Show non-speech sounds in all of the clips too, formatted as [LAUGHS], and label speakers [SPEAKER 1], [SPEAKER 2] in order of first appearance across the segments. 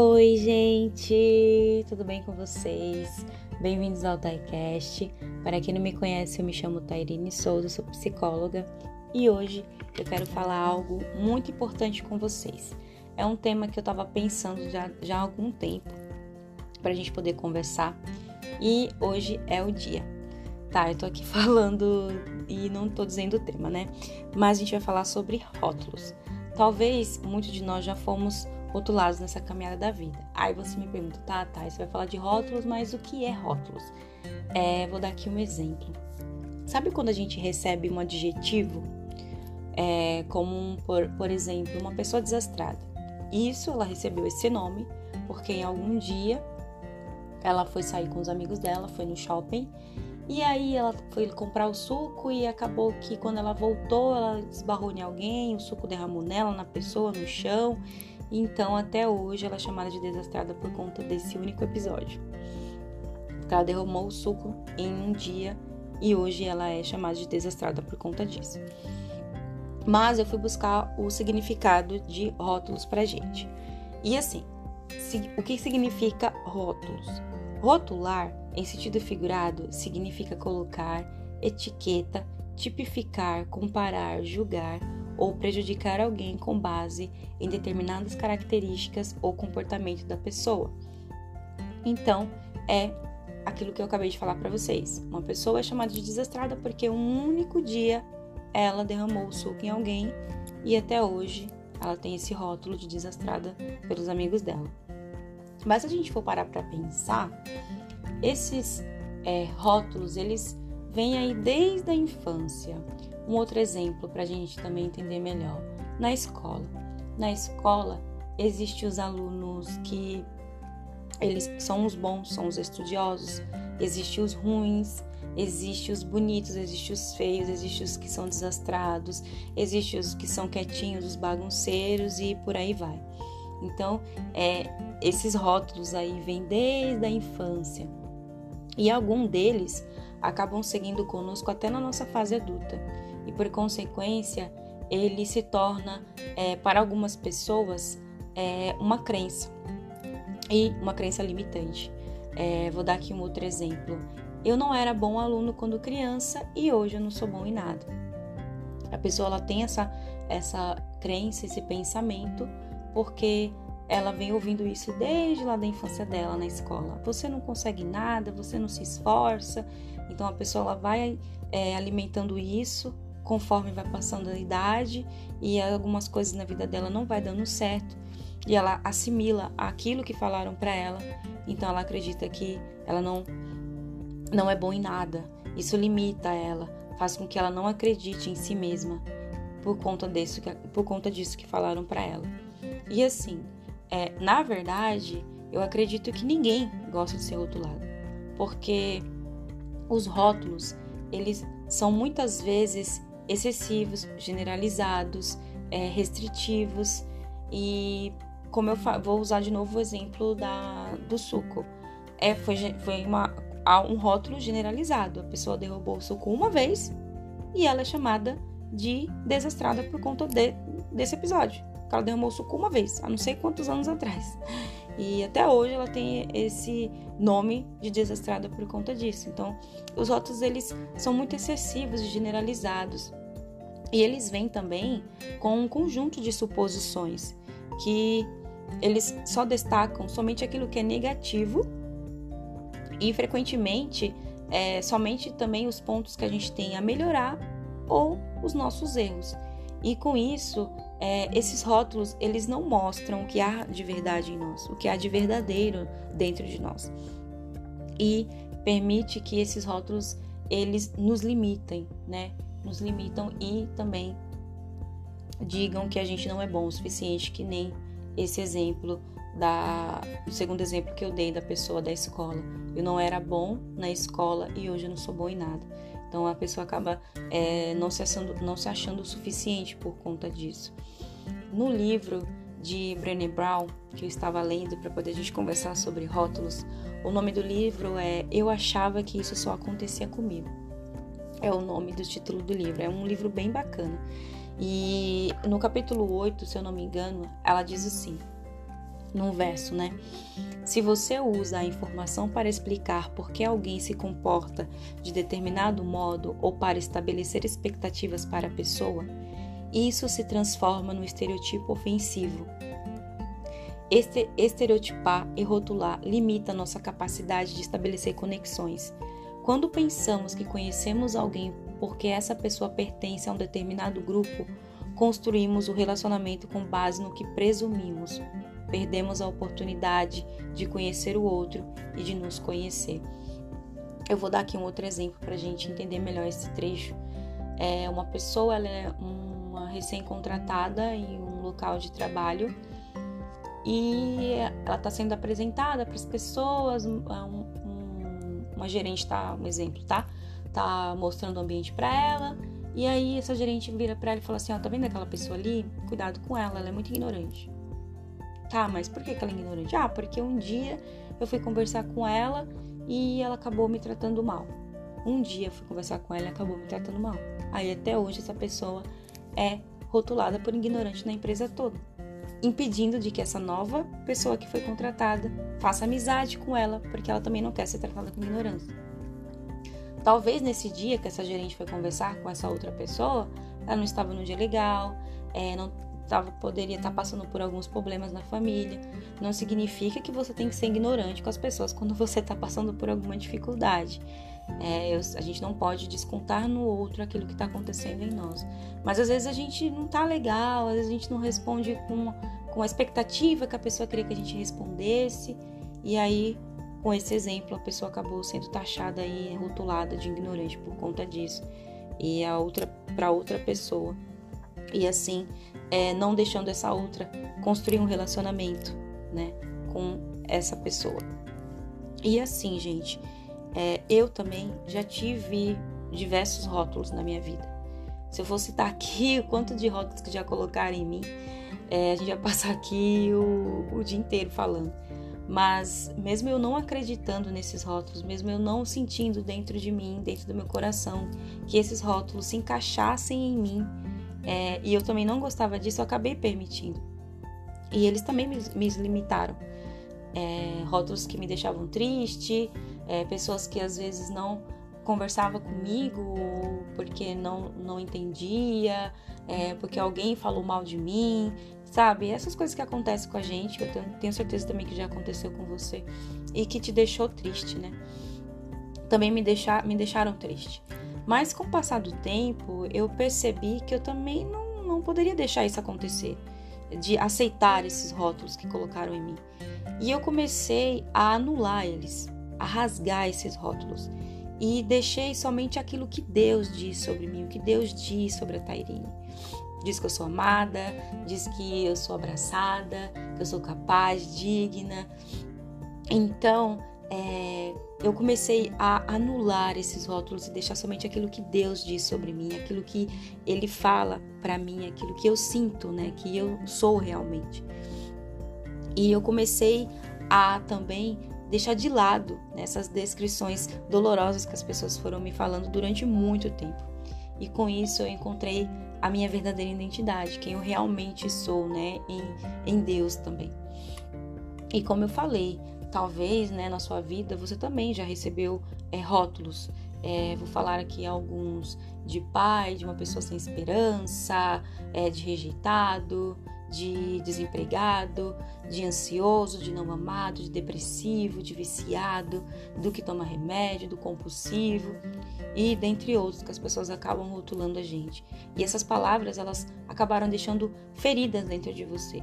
[SPEAKER 1] Oi, gente! Tudo bem com vocês? Bem-vindos ao TaiCast. Para quem não me conhece, eu me chamo Tairine Souza, sou psicóloga e hoje eu quero falar algo muito importante com vocês. É um tema que eu estava pensando já, já há algum tempo para a gente poder conversar e hoje é o dia. Tá, eu tô aqui [LAUGHS] falando e não tô dizendo o tema, né? Mas a gente vai falar sobre rótulos. Talvez muitos de nós já fomos rotulados nessa caminhada da vida. Aí você me pergunta, tá, tá, você vai falar de rótulos, mas o que é rótulos? É, vou dar aqui um exemplo. Sabe quando a gente recebe um adjetivo, é, como, por, por exemplo, uma pessoa desastrada? Isso, ela recebeu esse nome porque em algum dia ela foi sair com os amigos dela, foi no shopping e aí ela foi comprar o suco e acabou que quando ela voltou, ela esbarrou em alguém, o suco derramou nela, na pessoa, no chão. Então até hoje ela é chamada de desastrada por conta desse único episódio. Ela derramou o suco em um dia e hoje ela é chamada de desastrada por conta disso. Mas eu fui buscar o significado de rótulos pra gente. E assim, o que significa rótulos? Rotular, em sentido figurado, significa colocar etiqueta, tipificar, comparar, julgar ou prejudicar alguém com base em determinadas características ou comportamento da pessoa. Então, é aquilo que eu acabei de falar para vocês. Uma pessoa é chamada de desastrada porque um único dia ela derramou o suco em alguém e até hoje ela tem esse rótulo de desastrada pelos amigos dela. Mas se a gente for parar para pensar, esses é, rótulos eles vêm aí desde a infância. Um outro exemplo para a gente também entender melhor: na escola. Na escola existem os alunos que eles são os bons, são os estudiosos, existem os ruins, existem os bonitos, existem os feios, existem os que são desastrados, existem os que são quietinhos, os bagunceiros e por aí vai. Então, é, esses rótulos aí vêm desde a infância e algum deles acabam seguindo conosco até na nossa fase adulta e por consequência ele se torna é, para algumas pessoas é, uma crença e uma crença limitante. É, vou dar aqui um outro exemplo. Eu não era bom aluno quando criança e hoje eu não sou bom em nada. A pessoa ela tem essa, essa crença, esse pensamento porque ela vem ouvindo isso desde lá da infância dela na escola. Você não consegue nada, você não se esforça. Então a pessoa ela vai é, alimentando isso conforme vai passando a idade e algumas coisas na vida dela não vai dando certo e ela assimila aquilo que falaram para ela. Então ela acredita que ela não não é bom em nada. Isso limita ela, faz com que ela não acredite em si mesma por conta disso, por conta disso que falaram para ela. E assim, é, na verdade, eu acredito que ninguém gosta de ser rotulado, porque os rótulos eles são muitas vezes excessivos, generalizados, é, restritivos e como eu vou usar de novo o exemplo da, do suco, é, foi, foi uma, um rótulo generalizado. A pessoa derrubou o suco uma vez e ela é chamada de desastrada por conta de, desse episódio que ela derramou suco uma vez, há não sei quantos anos atrás. E até hoje ela tem esse nome de desastrada por conta disso. Então, os rótulos eles são muito excessivos e generalizados. E eles vêm também com um conjunto de suposições que eles só destacam somente aquilo que é negativo e frequentemente é, somente também os pontos que a gente tem a melhorar ou os nossos erros. E com isso, é, esses rótulos eles não mostram o que há de verdade em nós, o que há de verdadeiro dentro de nós. E permite que esses rótulos eles nos limitem, né? Nos limitam e também digam que a gente não é bom o suficiente, que nem esse exemplo da o segundo exemplo que eu dei da pessoa da escola. Eu não era bom na escola e hoje eu não sou bom em nada. Então a pessoa acaba é, não, se achando, não se achando o suficiente por conta disso. No livro de Brené Brown, que eu estava lendo para poder a gente conversar sobre rótulos, o nome do livro é Eu Achava que Isso Só Acontecia Comigo. É o nome do título do livro. É um livro bem bacana. E no capítulo 8, se eu não me engano, ela diz assim: num verso, né? Se você usa a informação para explicar por que alguém se comporta de determinado modo ou para estabelecer expectativas para a pessoa, isso se transforma no estereotipo ofensivo. Este estereotipar e rotular limita nossa capacidade de estabelecer conexões. Quando pensamos que conhecemos alguém porque essa pessoa pertence a um determinado grupo, construímos o relacionamento com base no que presumimos. Perdemos a oportunidade de conhecer o outro e de nos conhecer. Eu vou dar aqui um outro exemplo para a gente entender melhor esse trecho. É uma pessoa, ela é uma recém-contratada em um local de trabalho e ela está sendo apresentada para as pessoas. Um, um, uma gerente tá, um exemplo, tá? Tá mostrando o ambiente para ela e aí essa gerente vira para ela e fala assim: ó, tá vendo aquela pessoa ali? Cuidado com ela, ela é muito ignorante. Tá, mas por que, ela é ignorante? Ah, porque um dia eu fui conversar com ela e ela acabou me tratando mal. Um dia eu fui conversar com ela e acabou me tratando mal. Aí até hoje essa pessoa é rotulada por ignorante na empresa toda, impedindo de que essa nova pessoa que foi contratada faça amizade com ela, porque ela também não quer ser tratada com ignorância. Talvez nesse dia que essa gerente foi conversar com essa outra pessoa, ela não estava no dia legal, é, não tava, poderia estar passando por alguns problemas na família. Não significa que você tem que ser ignorante com as pessoas quando você está passando por alguma dificuldade. É, eu, a gente não pode descontar no outro aquilo que está acontecendo em nós. Mas às vezes a gente não tá legal, às vezes a gente não responde com, com a expectativa que a pessoa queria que a gente respondesse. E aí com esse exemplo, a pessoa acabou sendo taxada e rotulada de ignorante por conta disso, e a outra para outra pessoa. E assim, é, não deixando essa outra construir um relacionamento, né, com essa pessoa. E assim, gente, é, eu também já tive diversos rótulos na minha vida. Se eu fosse citar [LAUGHS] aqui o quanto de rótulos que já colocaram em mim, é, a gente vai passar aqui o, o dia inteiro falando. Mas mesmo eu não acreditando nesses rótulos, mesmo eu não sentindo dentro de mim, dentro do meu coração, que esses rótulos se encaixassem em mim, é, e eu também não gostava disso, eu acabei permitindo. E eles também me, me limitaram. É, rótulos que me deixavam triste, é, pessoas que às vezes não conversava comigo porque não, não entendia, é, porque alguém falou mal de mim, sabe? Essas coisas que acontecem com a gente, eu tenho, tenho certeza também que já aconteceu com você e que te deixou triste, né? Também me, deixar, me deixaram triste. Mas com o passar do tempo, eu percebi que eu também não, não poderia deixar isso acontecer, de aceitar esses rótulos que colocaram em mim. E eu comecei a anular eles, a rasgar esses rótulos e deixei somente aquilo que Deus diz sobre mim, o que Deus diz sobre a Tairine. Diz que eu sou amada, diz que eu sou abraçada, que eu sou capaz, digna. Então, é, eu comecei a anular esses rótulos e deixar somente aquilo que Deus diz sobre mim, aquilo que Ele fala para mim, aquilo que eu sinto, né, que eu sou realmente. E eu comecei a também deixar de lado essas descrições dolorosas que as pessoas foram me falando durante muito tempo. E com isso eu encontrei a minha verdadeira identidade, quem eu realmente sou, né, em, em Deus também. E como eu falei, talvez, né, na sua vida você também já recebeu é, rótulos. É, vou falar aqui alguns de pai, de uma pessoa sem esperança, é, de rejeitado, de desempregado, de ansioso, de não amado, de depressivo, de viciado, do que toma remédio, do compulsivo e dentre outros que as pessoas acabam rotulando a gente. E essas palavras elas acabaram deixando feridas dentro de você.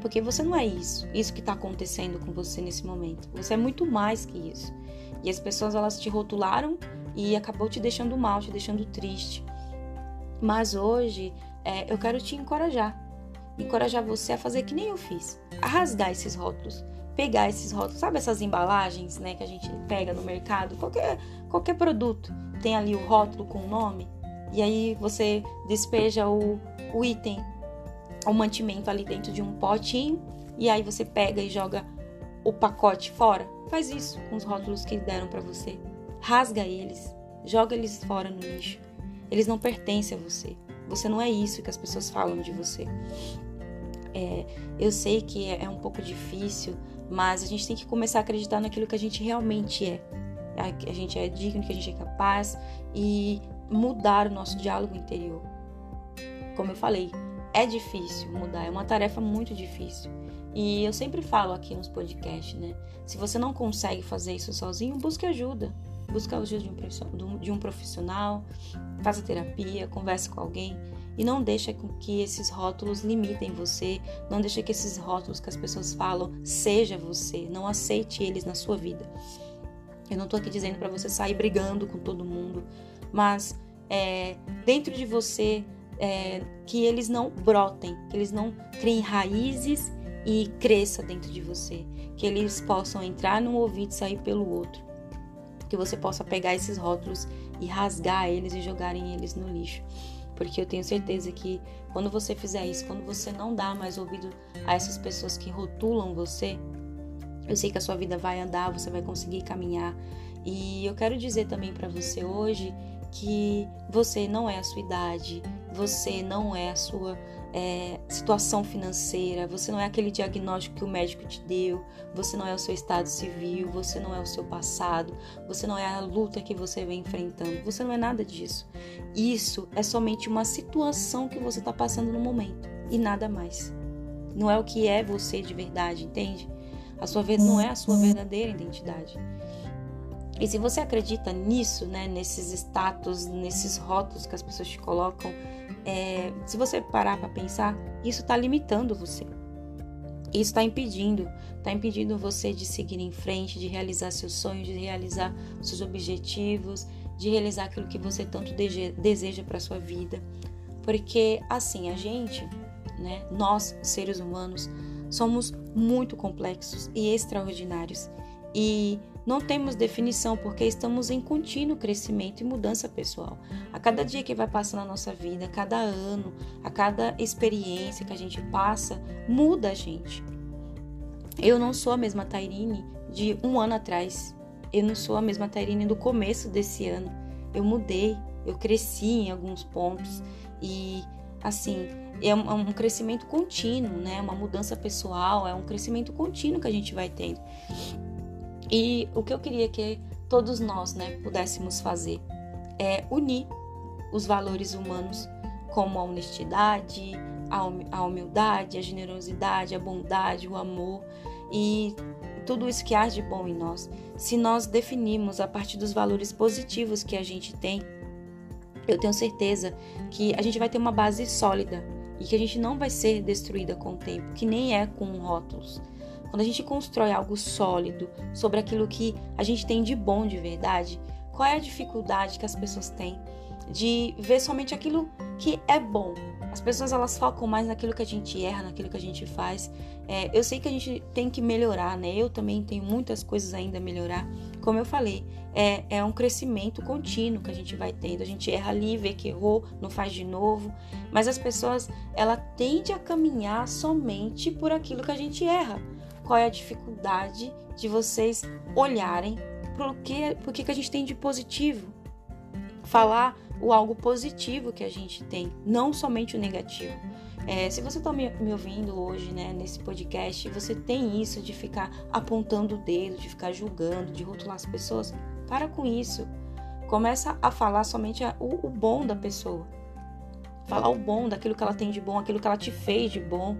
[SPEAKER 1] Porque você não é isso, isso que está acontecendo com você nesse momento. Você é muito mais que isso. E as pessoas elas te rotularam e acabou te deixando mal, te deixando triste. Mas hoje é, eu quero te encorajar. Encorajar você a fazer que nem eu fiz, a rasgar esses rótulos, pegar esses rótulos, sabe essas embalagens, né, que a gente pega no mercado, qualquer qualquer produto tem ali o rótulo com o nome. E aí você despeja o, o item, o mantimento ali dentro de um potinho e aí você pega e joga o pacote fora. Faz isso com os rótulos que deram para você. Rasga eles, joga eles fora no lixo. Eles não pertencem a você. Você não é isso que as pessoas falam de você. É, eu sei que é, é um pouco difícil, mas a gente tem que começar a acreditar naquilo que a gente realmente é. A, a gente é digno, que a gente é capaz e mudar o nosso diálogo interior. Como eu falei, é difícil mudar, é uma tarefa muito difícil. E eu sempre falo aqui nos podcasts, né? Se você não consegue fazer isso sozinho, busque ajuda. Busque ajuda de um profissional, faça terapia, converse com alguém e não deixe que esses rótulos limitem você, não deixe que esses rótulos que as pessoas falam seja você, não aceite eles na sua vida. Eu não tô aqui dizendo para você sair brigando com todo mundo, mas é, dentro de você é, que eles não brotem, que eles não criem raízes e cresça dentro de você, que eles possam entrar num ouvido e sair pelo outro, que você possa pegar esses rótulos e rasgar eles e jogarem eles no lixo. Porque eu tenho certeza que quando você fizer isso, quando você não dá mais ouvido a essas pessoas que rotulam você, eu sei que a sua vida vai andar, você vai conseguir caminhar. E eu quero dizer também para você hoje que você não é a sua idade, você não é a sua é, situação financeira, você não é aquele diagnóstico que o médico te deu, você não é o seu estado civil, você não é o seu passado, você não é a luta que você vem enfrentando, você não é nada disso. Isso é somente uma situação que você está passando no momento e nada mais. Não é o que é você de verdade, entende? A sua não é a sua verdadeira identidade. E se você acredita nisso, né, nesses status, nesses rótulos que as pessoas te colocam, é, se você parar para pensar, isso está limitando você. Isso está impedindo, está impedindo você de seguir em frente, de realizar seus sonhos, de realizar seus objetivos, de realizar aquilo que você tanto deseja para sua vida. Porque assim, a gente, né, nós, seres humanos, somos muito complexos e extraordinários. E não temos definição porque estamos em contínuo crescimento e mudança pessoal. A cada dia que vai passando na nossa vida, a cada ano, a cada experiência que a gente passa, muda a gente. Eu não sou a mesma Tairine de um ano atrás. Eu não sou a mesma Tairine do começo desse ano. Eu mudei, eu cresci em alguns pontos e assim é um, é crescimento contínuo, né? Uma mudança pessoal, é um crescimento contínuo que a gente vai tendo. E o que eu queria que todos nós né, pudéssemos fazer é unir os valores humanos, como a honestidade, a humildade, a generosidade, a bondade, o amor e tudo isso que há de bom em nós. Se nós definirmos a partir dos valores positivos que a gente tem, eu tenho certeza que a gente vai ter uma base sólida e que a gente não vai ser destruída com o tempo, que nem é com rótulos. Quando a gente constrói algo sólido sobre aquilo que a gente tem de bom de verdade, qual é a dificuldade que as pessoas têm de ver somente aquilo que é bom? As pessoas elas focam mais naquilo que a gente erra, naquilo que a gente faz. É, eu sei que a gente tem que melhorar, né? Eu também tenho muitas coisas ainda a melhorar. Como eu falei, é, é um crescimento contínuo que a gente vai tendo. A gente erra ali, vê que errou, não faz de novo. Mas as pessoas, ela tende a caminhar somente por aquilo que a gente erra qual é a dificuldade de vocês olharem para o que, por que a gente tem de positivo. Falar o algo positivo que a gente tem, não somente o negativo. É, se você está me, me, ouvindo hoje, né, nesse podcast, você tem isso de ficar apontando o dedo, de ficar julgando, de rotular as pessoas, para com isso. Começa a falar somente a, o, o bom da pessoa. Falar o bom daquilo que ela tem de bom, aquilo que ela te fez de bom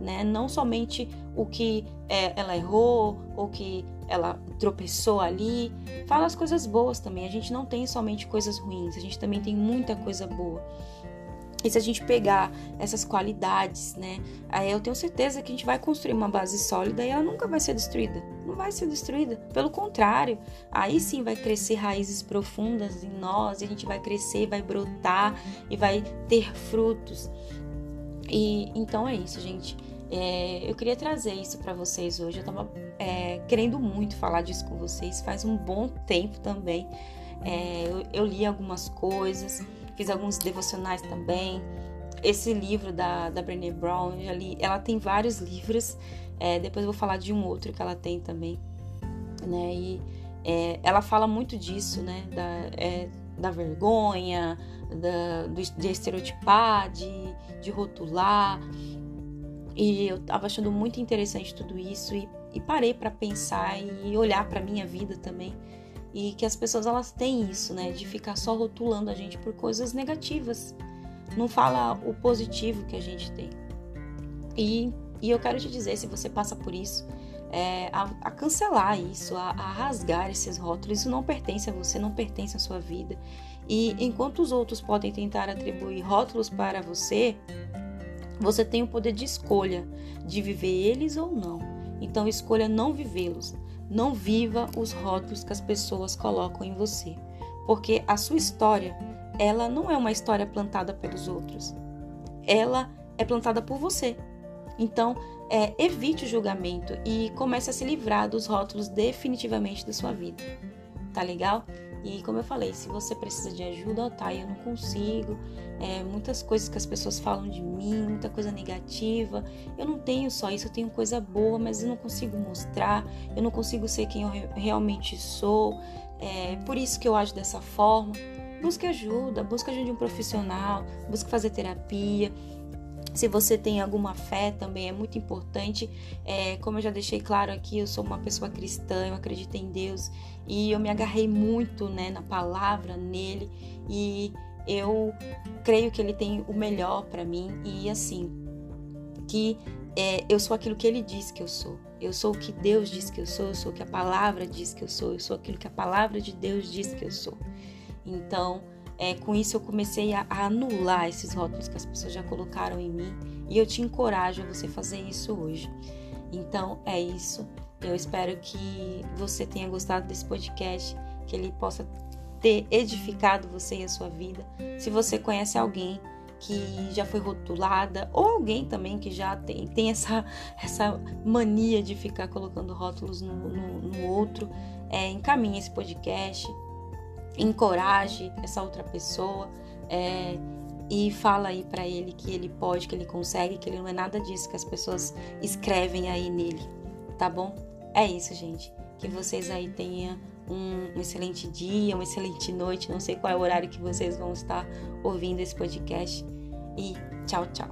[SPEAKER 1] né? Não somente o que é, ela errou ou que ela tropeçou ali. Fala as coisas boas também. A gente não tem somente coisas ruins, a gente também tem muita coisa boa. E se a gente pegar essas qualidades, né? Aí eu tenho certeza que a gente vai construir uma base sólida e ela nunca vai ser destruída. Não vai ser destruída. Pelo contrário, aí sim vai crescer raízes profundas em nós e a gente vai crescer, vai brotar e vai ter frutos. E então é isso, gente. É, eu queria trazer isso para vocês hoje. Eu estava é, querendo muito falar disso com vocês faz um bom tempo também. É, eu, eu, li algumas coisas, fiz alguns devocionais também. Esse livro da, da Brené Brown, eu já li, ela tem vários livros. É, depois eu vou falar de um outro que ela tem também. Né? E é, ela fala muito disso, né? Da, é, da vergonha, da, do, de estereotipar, de, de rotular. E eu tava achando muito interessante tudo isso e, e parei para pensar e olhar para minha vida também. E que as pessoas elas têm isso, né, de ficar só rotulando a gente por coisas negativas. Não fala o positivo que a gente tem. E, e eu quero te dizer, se você passa por isso, é, a, a, cancelar isso, a, a, rasgar esses rótulos. Isso não pertence a você, não pertence à sua vida. E enquanto os outros podem tentar atribuir rótulos para você, você tem o poder de escolha de viver eles ou não. Então escolha não vivê-los. Não viva os rótulos que as pessoas colocam em você, porque a sua história, ela não é uma história plantada pelos outros. Ela é plantada por você. Então, é, evite o julgamento e comece a se livrar dos rótulos definitivamente da sua vida. Tá legal? E como eu falei, se você precisa de ajuda, tá, eu não consigo. É, muitas coisas que as pessoas falam de mim, muita coisa negativa. Eu não tenho só isso, eu tenho coisa boa, mas eu não consigo mostrar, eu não consigo ser quem eu realmente sou. É por isso que eu ajo dessa forma. Busque ajuda, busque ajuda de um profissional, busque fazer terapia. Se você tem alguma fé também é muito importante. É, como eu já deixei claro aqui, eu sou uma pessoa cristã, eu acredito em Deus e eu me agarrei muito né, na palavra, nele e eu creio que ele tem o melhor para mim e assim, que é, eu sou aquilo que ele diz que eu sou. Eu sou o que Deus diz que eu sou, eu sou o que a palavra diz que eu sou, eu sou aquilo que a palavra de Deus diz que eu sou. Então, é, com isso eu comecei a, a, anular esses rótulos que as pessoas já colocaram em mim e eu te encorajo a você fazer isso hoje. Então é isso. Eu espero que você tenha gostado desse podcast, que ele possa ter edificado você e a sua vida. Se você conhece alguém que já foi rotulada ou alguém também que já tem, tem essa, essa mania de ficar colocando rótulos no, no, no outro, é, encaminhe esse podcast encoraje essa outra pessoa é, e fala aí para ele que ele pode, que ele consegue, que ele não é nada disso que as pessoas escrevem aí nele, tá bom? É isso, gente. Que vocês aí tenham um, excelente dia, uma excelente noite. Não sei qual é o horário que vocês vão estar ouvindo esse podcast. E tchau, tchau.